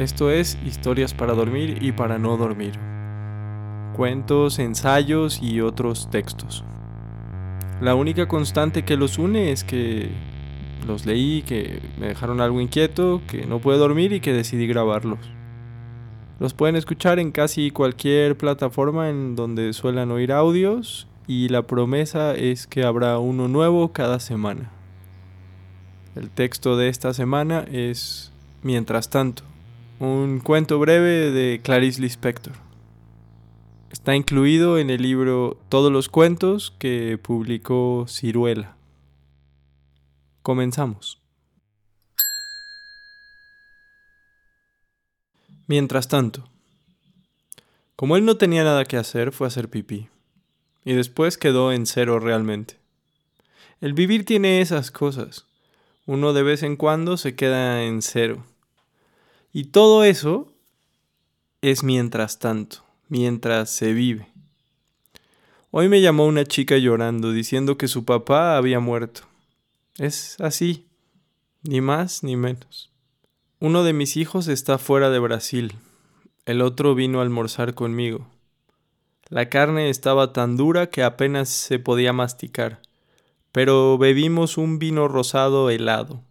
Esto es Historias para dormir y para no dormir. Cuentos, ensayos y otros textos. La única constante que los une es que los leí, que me dejaron algo inquieto, que no pude dormir y que decidí grabarlos. Los pueden escuchar en casi cualquier plataforma en donde suelen oír audios y la promesa es que habrá uno nuevo cada semana. El texto de esta semana es Mientras tanto un cuento breve de Clarice Lispector. Está incluido en el libro Todos los cuentos que publicó Ciruela. Comenzamos. Mientras tanto, como él no tenía nada que hacer, fue a hacer pipí. Y después quedó en cero realmente. El vivir tiene esas cosas. Uno de vez en cuando se queda en cero. Y todo eso es mientras tanto, mientras se vive. Hoy me llamó una chica llorando diciendo que su papá había muerto. Es así, ni más ni menos. Uno de mis hijos está fuera de Brasil, el otro vino a almorzar conmigo. La carne estaba tan dura que apenas se podía masticar, pero bebimos un vino rosado helado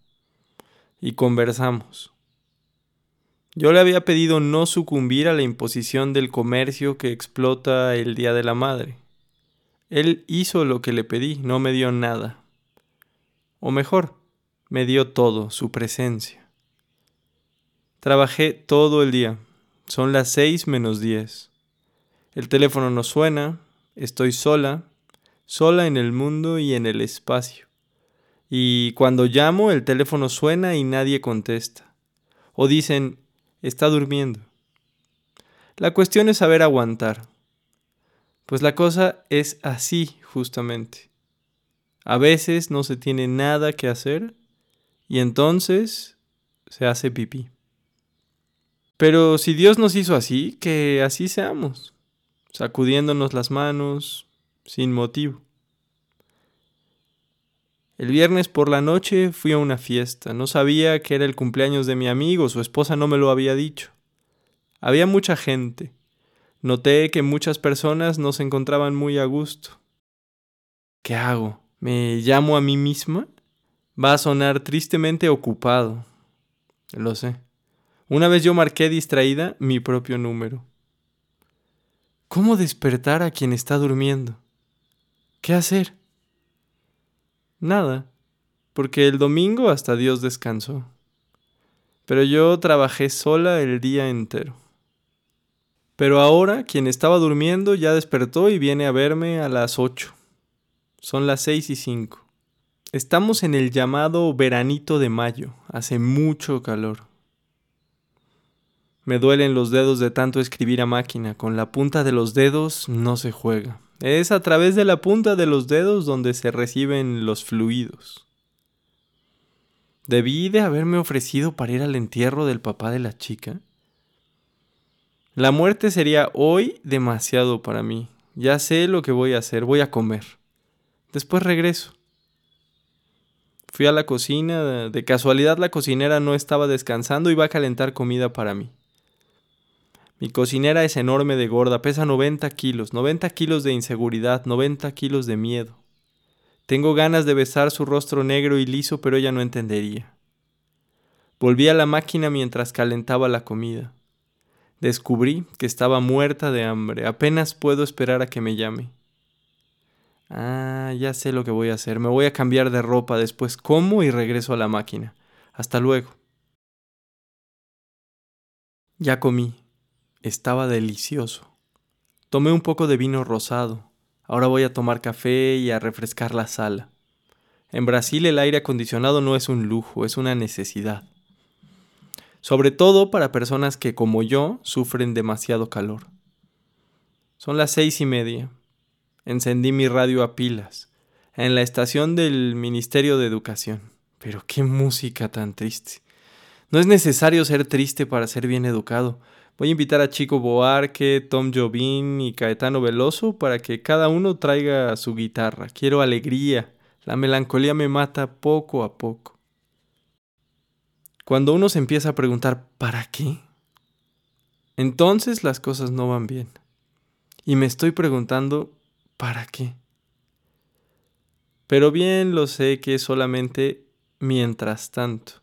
y conversamos. Yo le había pedido no sucumbir a la imposición del comercio que explota el Día de la Madre. Él hizo lo que le pedí, no me dio nada. O mejor, me dio todo, su presencia. Trabajé todo el día. Son las seis menos diez. El teléfono no suena, estoy sola, sola en el mundo y en el espacio. Y cuando llamo el teléfono suena y nadie contesta. O dicen, está durmiendo. La cuestión es saber aguantar. Pues la cosa es así justamente. A veces no se tiene nada que hacer y entonces se hace pipí. Pero si Dios nos hizo así, que así seamos, sacudiéndonos las manos sin motivo. El viernes por la noche fui a una fiesta. No sabía que era el cumpleaños de mi amigo, su esposa no me lo había dicho. Había mucha gente. Noté que muchas personas no se encontraban muy a gusto. ¿Qué hago? ¿Me llamo a mí misma? Va a sonar tristemente ocupado. Lo sé. Una vez yo marqué distraída mi propio número. ¿Cómo despertar a quien está durmiendo? ¿Qué hacer? Nada, porque el domingo hasta Dios descansó. Pero yo trabajé sola el día entero. Pero ahora quien estaba durmiendo ya despertó y viene a verme a las ocho. Son las seis y cinco. Estamos en el llamado veranito de mayo. Hace mucho calor. Me duelen los dedos de tanto escribir a máquina. Con la punta de los dedos no se juega. Es a través de la punta de los dedos donde se reciben los fluidos. Debí de haberme ofrecido para ir al entierro del papá de la chica. La muerte sería hoy demasiado para mí. Ya sé lo que voy a hacer, voy a comer. Después regreso. Fui a la cocina, de casualidad la cocinera no estaba descansando y iba a calentar comida para mí. Mi cocinera es enorme de gorda, pesa 90 kilos, 90 kilos de inseguridad, 90 kilos de miedo. Tengo ganas de besar su rostro negro y liso, pero ella no entendería. Volví a la máquina mientras calentaba la comida. Descubrí que estaba muerta de hambre. Apenas puedo esperar a que me llame. Ah, ya sé lo que voy a hacer. Me voy a cambiar de ropa, después como y regreso a la máquina. Hasta luego. Ya comí. Estaba delicioso. Tomé un poco de vino rosado. Ahora voy a tomar café y a refrescar la sala. En Brasil el aire acondicionado no es un lujo, es una necesidad. Sobre todo para personas que, como yo, sufren demasiado calor. Son las seis y media. Encendí mi radio a pilas, en la estación del Ministerio de Educación. Pero qué música tan triste. No es necesario ser triste para ser bien educado. Voy a invitar a Chico Boarque, Tom Jobim y Caetano Veloso para que cada uno traiga su guitarra. Quiero alegría. La melancolía me mata poco a poco. Cuando uno se empieza a preguntar ¿para qué? entonces las cosas no van bien. Y me estoy preguntando, ¿para qué? Pero bien lo sé que es solamente mientras tanto.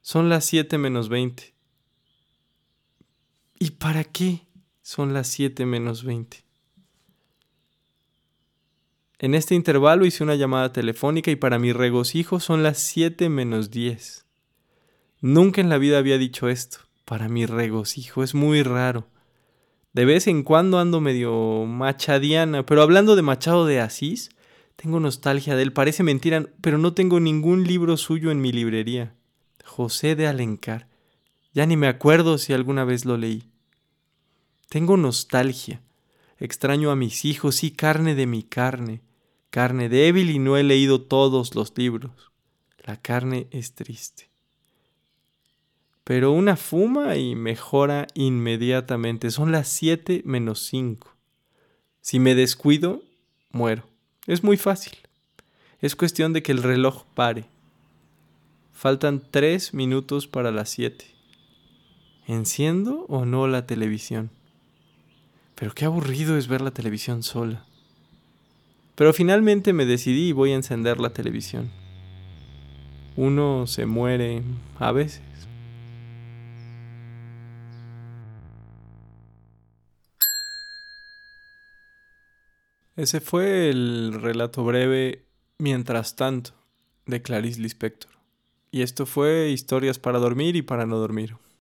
Son las 7 menos 20. ¿Y para qué son las 7 menos 20? En este intervalo hice una llamada telefónica y para mi regocijo son las 7 menos 10. Nunca en la vida había dicho esto. Para mi regocijo es muy raro. De vez en cuando ando medio machadiana, pero hablando de Machado de Asís, tengo nostalgia de él. Parece mentira, pero no tengo ningún libro suyo en mi librería. José de Alencar. Ya ni me acuerdo si alguna vez lo leí. Tengo nostalgia. Extraño a mis hijos y carne de mi carne carne débil y no he leído todos los libros. La carne es triste. Pero una fuma y mejora inmediatamente. Son las 7 menos 5. Si me descuido, muero. Es muy fácil. Es cuestión de que el reloj pare. Faltan 3 minutos para las 7. ¿Enciendo o no la televisión? Pero qué aburrido es ver la televisión sola. Pero finalmente me decidí y voy a encender la televisión. Uno se muere a veces. Ese fue el relato breve Mientras tanto de Clarice Lispector. Y esto fue Historias para dormir y para no dormir.